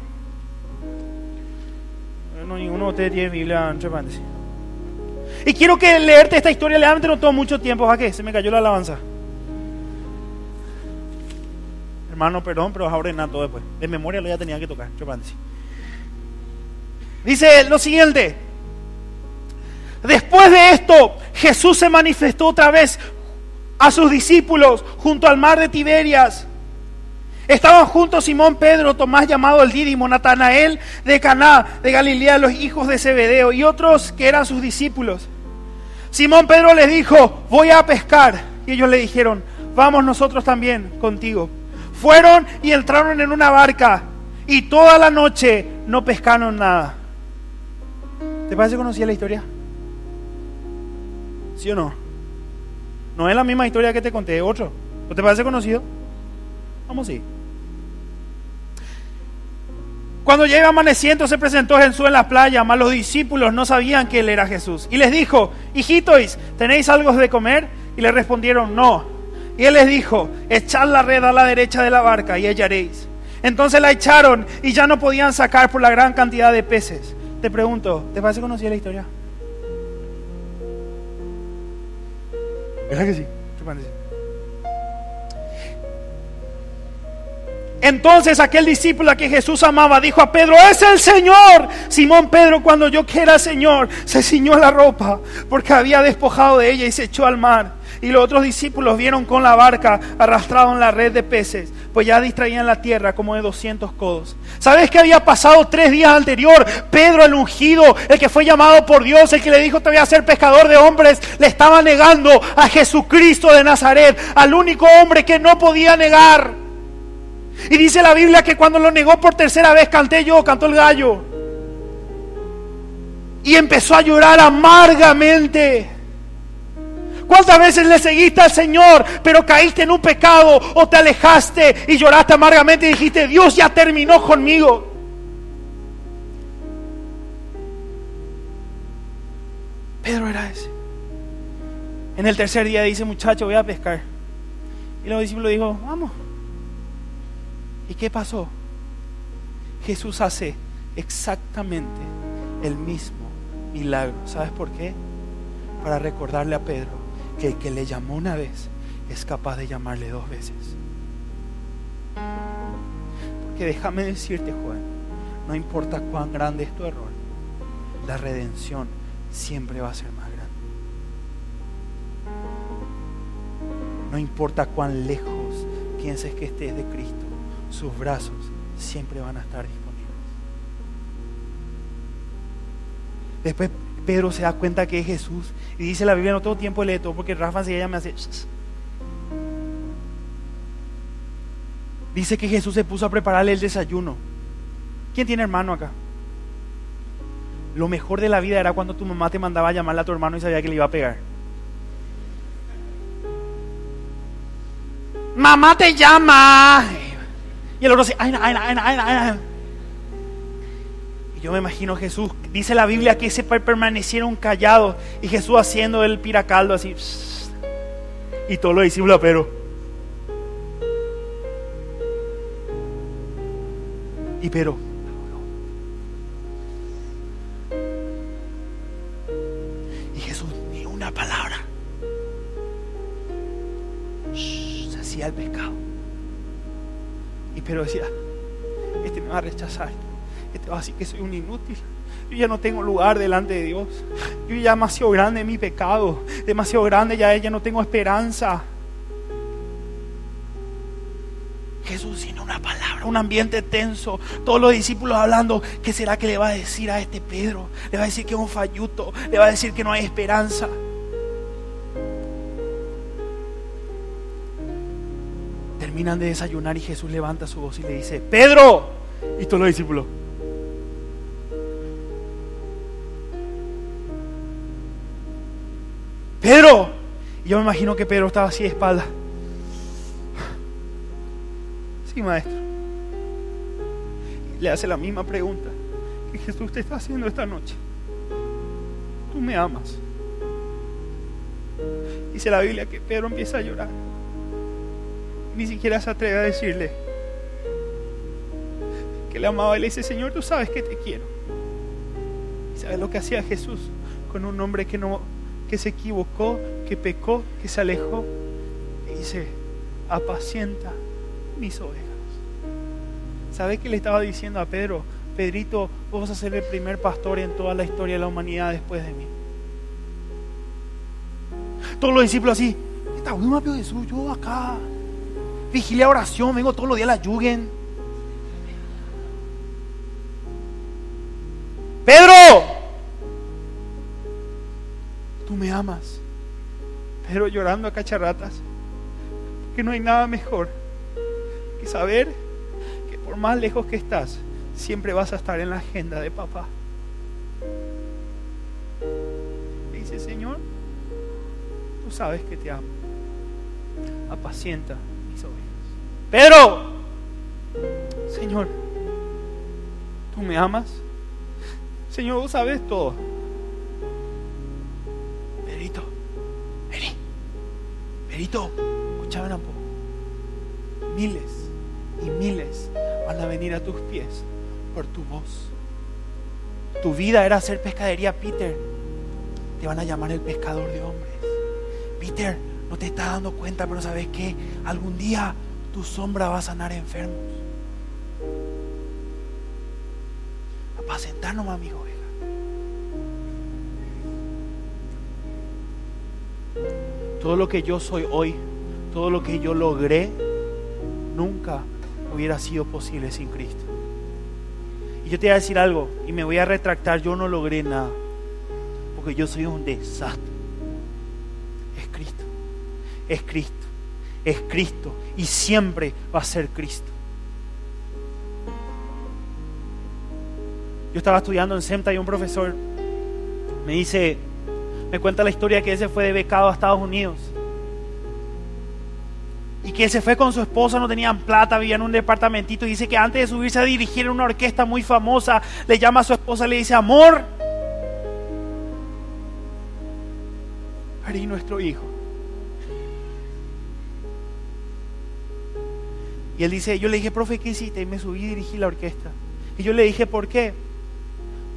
No, ninguno de ustedes tiene Biblia entre Y quiero que leerte esta historia, leamente no todo mucho tiempo. ¿A qué? Se me cayó la alabanza. Hermano, perdón, pero vas a ordenar todo después. De memoria lo ya tenía que tocar. Dice lo siguiente. Después de esto, Jesús se manifestó otra vez a sus discípulos junto al mar de Tiberias. Estaban juntos Simón, Pedro, Tomás llamado el Dídimo, Natanael de Caná, de Galilea, los hijos de Zebedeo y otros que eran sus discípulos. Simón Pedro les dijo, voy a pescar. Y ellos le dijeron, vamos nosotros también contigo. Fueron y entraron en una barca y toda la noche no pescaron nada. ¿Te parece conocida la historia? ¿Sí o no? No es la misma historia que te conté, otro. ¿O te parece conocido? Vamos sí. Cuando llega amaneciendo se presentó Jesús en la playa, mas los discípulos no sabían que él era Jesús. Y les dijo, hijitos, ¿tenéis algo de comer? Y le respondieron, no. Y él les dijo, echad la red a la derecha de la barca y hallaréis. Entonces la echaron y ya no podían sacar por la gran cantidad de peces. Te pregunto, ¿te parece conocida la historia? ¿Verdad que sí? Entonces aquel discípulo a que Jesús amaba dijo a Pedro, es el Señor. Simón Pedro cuando yo que era Señor se ciñó la ropa porque había despojado de ella y se echó al mar. Y los otros discípulos vieron con la barca arrastrado en la red de peces, pues ya distraían la tierra como de 200 codos. ¿Sabes qué había pasado tres días anterior? Pedro el ungido, el que fue llamado por Dios, el que le dijo te voy a ser pescador de hombres, le estaba negando a Jesucristo de Nazaret, al único hombre que no podía negar. Y dice la Biblia que cuando lo negó por tercera vez canté yo, cantó el gallo. Y empezó a llorar amargamente. ¿Cuántas veces le seguiste al Señor, pero caíste en un pecado o te alejaste y lloraste amargamente y dijiste, Dios ya terminó conmigo? Pedro era ese. En el tercer día dice, muchacho, voy a pescar. Y los discípulos dijo, vamos. ¿Y qué pasó? Jesús hace exactamente el mismo milagro. ¿Sabes por qué? Para recordarle a Pedro que el que le llamó una vez es capaz de llamarle dos veces. Porque déjame decirte, Juan, no importa cuán grande es tu error, la redención siempre va a ser más grande. No importa cuán lejos pienses que estés de Cristo, sus brazos siempre van a estar disponibles. Después Pedro se da cuenta que es Jesús y dice la Biblia, no tengo tiempo de leer todo porque Rafa ella me hace... Dice que Jesús se puso a prepararle el desayuno. ¿Quién tiene hermano acá? Lo mejor de la vida era cuando tu mamá te mandaba a llamarle a tu hermano y sabía que le iba a pegar. Mamá te llama. Y el otro dice, ay, ay, ay, ay, ay. Yo me imagino Jesús, dice la Biblia que se permanecieron callados y Jesús haciendo el piracaldo así. Y todos los discípulos, pero. Y pero. Y Jesús ni una palabra. se hacía el pescado. Y pero decía, este me va a rechazar este va a decir que soy un inútil. Yo ya no tengo lugar delante de Dios. Yo ya demasiado grande mi pecado. Demasiado grande ya ella no tengo esperanza. Jesús sin una palabra, un ambiente tenso. Todos los discípulos hablando, ¿qué será que le va a decir a este Pedro? Le va a decir que es un falluto, le va a decir que no hay esperanza. Terminan de desayunar y Jesús levanta su voz y le dice, Pedro, y todos los discípulos, Pedro. Y yo me imagino que Pedro estaba así de espalda. Sí, maestro. Le hace la misma pregunta que Jesús te está haciendo esta noche. Tú me amas. Dice la Biblia que Pedro empieza a llorar. Ni siquiera se atreve a decirle que le amaba. Y le dice, Señor, tú sabes que te quiero. ¿Y sabes lo que hacía Jesús con un hombre que no que se equivocó, que pecó, que se alejó. Y dice, apacienta mis ovejas. ¿Sabe qué le estaba diciendo a Pedro? Pedrito, vos vas a ser el primer pastor en toda la historia de la humanidad después de mí. Todos los discípulos así, está bueno, Jesús, yo acá, vigilia oración, vengo todos los días a la yuguen. Amas. Pero llorando a cacharratas, que no hay nada mejor que saber que por más lejos que estás, siempre vas a estar en la agenda de papá. dice, Señor, tú sabes que te amo. Apacienta mis ovejas. Pero, Señor, tú me amas. Señor, tú sabes todo. Perito, escuchaban un poco. Miles y miles van a venir a tus pies por tu voz. Tu vida era hacer pescadería, Peter. Te van a llamar el pescador de hombres. Peter, no te estás dando cuenta, pero sabes que algún día tu sombra va a sanar enfermos. Apacentarnos, amigo. Todo lo que yo soy hoy, todo lo que yo logré, nunca hubiera sido posible sin Cristo. Y yo te voy a decir algo, y me voy a retractar, yo no logré nada, porque yo soy un desastre. Es Cristo, es Cristo, es Cristo, y siempre va a ser Cristo. Yo estaba estudiando en SEMTA y un profesor me dice, me cuenta la historia que ese fue de becado a Estados Unidos y que se fue con su esposa, no tenían plata, vivían en un departamentito y dice que antes de subirse a dirigir una orquesta muy famosa, le llama a su esposa y le dice, amor, Ari, nuestro hijo. Y él dice, yo le dije, profe, ¿qué hiciste? Y me subí y dirigí la orquesta. Y yo le dije, ¿por qué?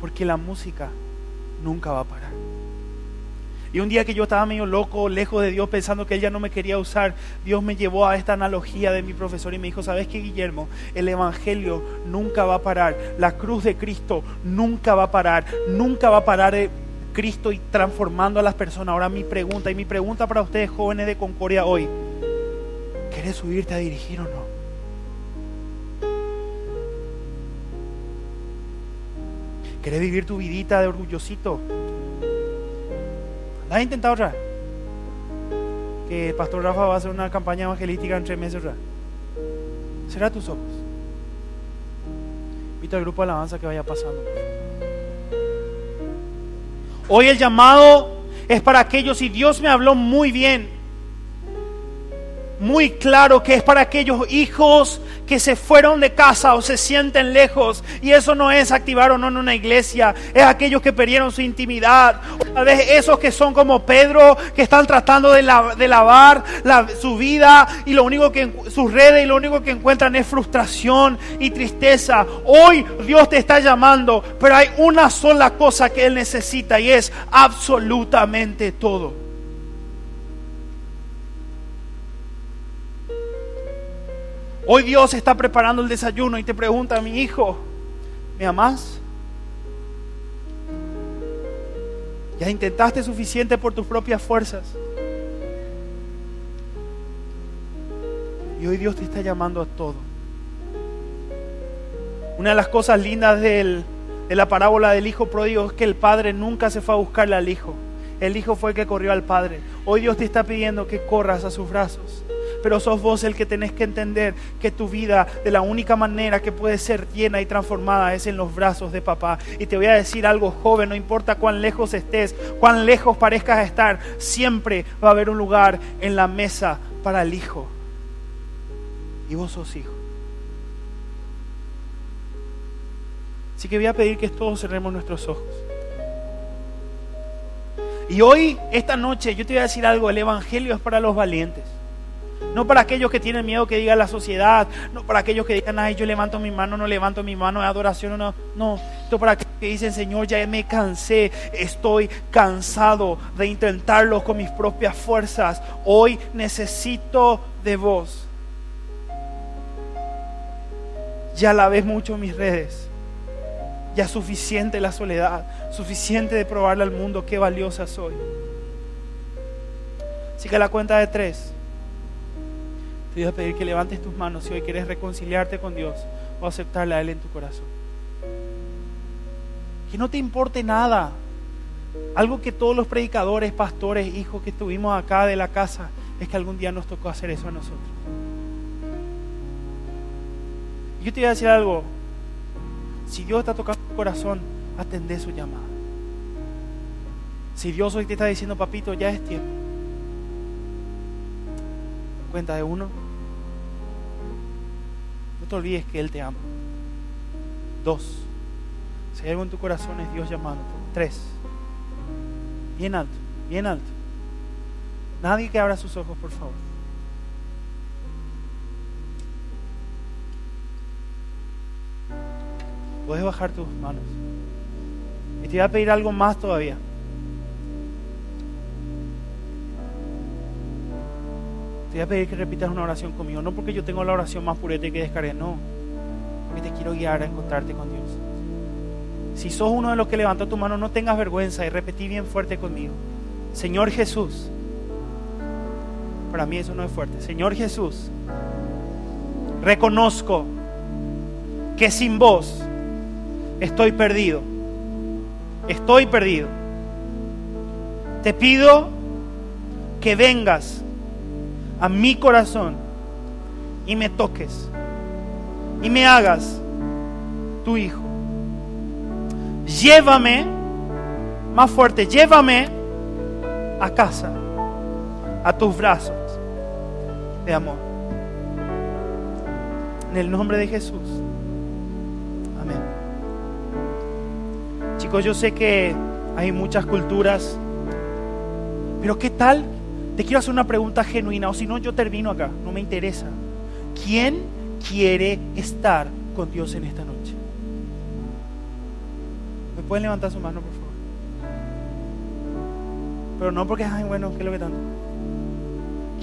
Porque la música nunca va a parar. Y un día que yo estaba medio loco, lejos de Dios, pensando que Él ya no me quería usar, Dios me llevó a esta analogía de mi profesor y me dijo, ¿sabes qué, Guillermo? El Evangelio nunca va a parar. La cruz de Cristo nunca va a parar. Nunca va a parar eh, Cristo y transformando a las personas. Ahora mi pregunta, y mi pregunta para ustedes jóvenes de Concordia hoy, ¿querés subirte a dirigir o no? ¿Querés vivir tu vidita de orgullosito? ¿La has intentado ya? Que el Pastor Rafa va a hacer una campaña evangelística en tres meses ya. Será tus ojos. Invito al grupo de alabanza que vaya pasando. Hoy el llamado es para aquellos, y Dios me habló muy bien muy claro que es para aquellos hijos que se fueron de casa o se sienten lejos. Y eso no es activar o no en una iglesia, es aquellos que perdieron su intimidad. Vez esos que son como Pedro, que están tratando de, lavar su vida y lo único que sus redes y lo único que encuentran es frustración y tristeza. Hoy Dios te está llamando, pero hay una sola cosa que Él necesita y es absolutamente todo. Hoy Dios está preparando el desayuno y te pregunta, mi hijo, ¿me amas? ¿Ya intentaste suficiente por tus propias fuerzas? Y hoy Dios te está llamando a todo. Una de las cosas lindas de la parábola del hijo pródigo es que el padre nunca se fue a buscarle al hijo. El hijo fue el que corrió al padre. Hoy Dios te está pidiendo que corras a sus brazos pero sos vos el que tenés que entender que tu vida de la única manera que puede ser llena y transformada es en los brazos de papá. Y te voy a decir algo joven, no importa cuán lejos estés, cuán lejos parezcas estar, siempre va a haber un lugar en la mesa para el hijo. Y vos sos hijo. Así que voy a pedir que todos cerremos nuestros ojos. Y hoy, esta noche, yo te voy a decir algo, el Evangelio es para los valientes. No para aquellos que tienen miedo que diga la sociedad, no para aquellos que digan, ay, yo levanto mi mano, no levanto mi mano, de adoración, no, no. Esto para aquellos que dicen, Señor, ya me cansé, estoy cansado de intentarlo con mis propias fuerzas. Hoy necesito de vos. Ya la ves mucho en mis redes. Ya suficiente la soledad, suficiente de probarle al mundo qué valiosa soy. Así que la cuenta de tres. Te voy a pedir que levantes tus manos si hoy quieres reconciliarte con Dios o aceptarle a Él en tu corazón. Que no te importe nada. Algo que todos los predicadores, pastores, hijos que estuvimos acá de la casa, es que algún día nos tocó hacer eso a nosotros. Yo te voy a decir algo. Si Dios está tocando tu corazón, atende su llamada. Si Dios hoy te está diciendo, papito, ya es tiempo. Cuenta de uno olvides que Él te ama. Dos, si hay algo en tu corazón es Dios llamándote. Tres, bien alto, bien alto. Nadie que abra sus ojos, por favor. Puedes bajar tus manos. Y te voy a pedir algo más todavía. Te voy a pedir que repitas una oración conmigo, no porque yo tengo la oración más pureta que descargué, no, porque te quiero guiar a encontrarte con Dios. Si sos uno de los que levantó tu mano, no tengas vergüenza y repetí bien fuerte conmigo. Señor Jesús, para mí eso no es fuerte. Señor Jesús, reconozco que sin vos estoy perdido. Estoy perdido. Te pido que vengas a mi corazón y me toques y me hagas tu hijo. Llévame, más fuerte, llévame a casa, a tus brazos de amor. En el nombre de Jesús. Amén. Chicos, yo sé que hay muchas culturas, pero ¿qué tal? Te quiero hacer una pregunta genuina, o si no, yo termino acá, no me interesa. ¿Quién quiere estar con Dios en esta noche? ¿Me pueden levantar su mano, por favor? Pero no porque, ay, bueno, ¿qué es lo que tanto?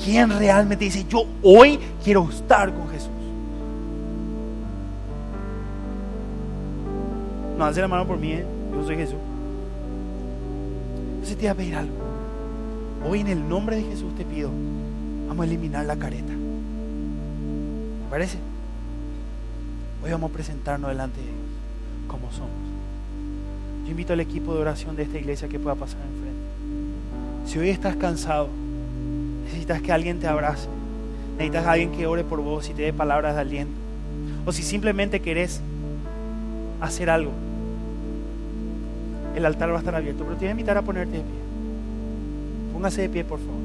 ¿Quién realmente dice, yo hoy quiero estar con Jesús? No, hace la mano por mí, ¿eh? yo soy Jesús. Entonces te voy a pedir algo. Hoy en el nombre de Jesús te pido, vamos a eliminar la careta. ¿Te parece? Hoy vamos a presentarnos delante de Dios como somos. Yo invito al equipo de oración de esta iglesia que pueda pasar enfrente. Si hoy estás cansado, necesitas que alguien te abrace, necesitas a alguien que ore por vos y te dé palabras de aliento, o si simplemente querés hacer algo, el altar va a estar abierto, pero te voy a invitar a ponerte de pie. Póngase de pie, por favor.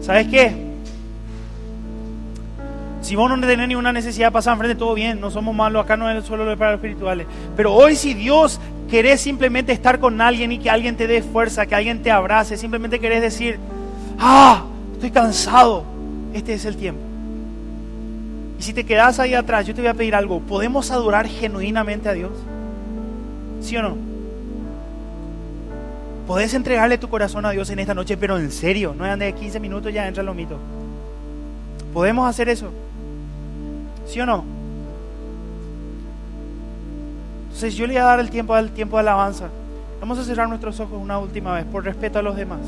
¿Sabes qué? Si vos no tenés ninguna necesidad pasar enfrente, todo bien, no somos malos, acá no es solo para los espirituales. Pero hoy si Dios querés simplemente estar con alguien y que alguien te dé fuerza, que alguien te abrace, simplemente querés decir, ah, estoy cansado, este es el tiempo. Y si te quedas ahí atrás, yo te voy a pedir algo, ¿podemos adorar genuinamente a Dios? ¿Sí o no? Podés entregarle tu corazón a Dios en esta noche, pero en serio, no es de 15 minutos ya entra el lomito. ¿Podemos hacer eso? ¿Sí o no? Entonces yo le voy a dar el tiempo al tiempo de alabanza. Vamos a cerrar nuestros ojos una última vez por respeto a los demás.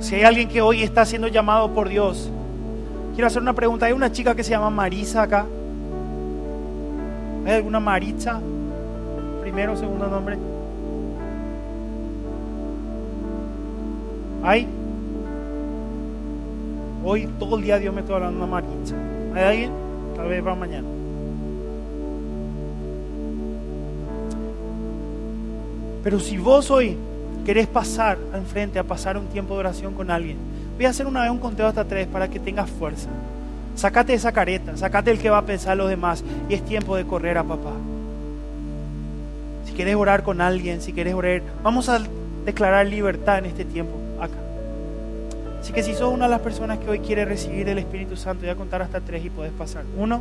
Si hay alguien que hoy está siendo llamado por Dios, quiero hacer una pregunta. ¿Hay una chica que se llama Marisa acá? ¿Hay alguna Maritza? Primero o segundo nombre. ¿Hay? Hoy todo el día Dios me está hablando una Maritza. ¿Hay alguien? Tal vez para mañana. Pero si vos hoy querés pasar al frente a pasar un tiempo de oración con alguien, voy a hacer una vez un conteo hasta tres para que tengas fuerza. Sacate esa careta, sacate el que va a pensar los demás y es tiempo de correr a papá. Querés orar con alguien, si querés orar, vamos a declarar libertad en este tiempo acá. Así que si sos una de las personas que hoy quiere recibir el Espíritu Santo, voy a contar hasta tres y podés pasar. Uno,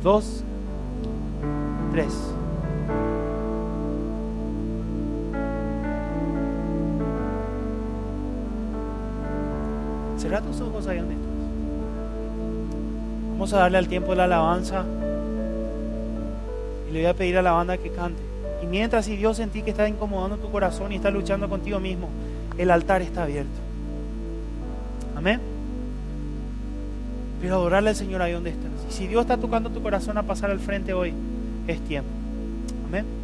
dos, tres. Cerra tus ojos ahí donde estás. Vamos a darle al tiempo de la alabanza. Le voy a pedir a la banda que cante. Y mientras si Dios sentí que está incomodando tu corazón y está luchando contigo mismo, el altar está abierto. Amén. Pero adorarle al Señor ahí donde estás. Y si Dios está tocando tu corazón a pasar al frente hoy, es tiempo. Amén.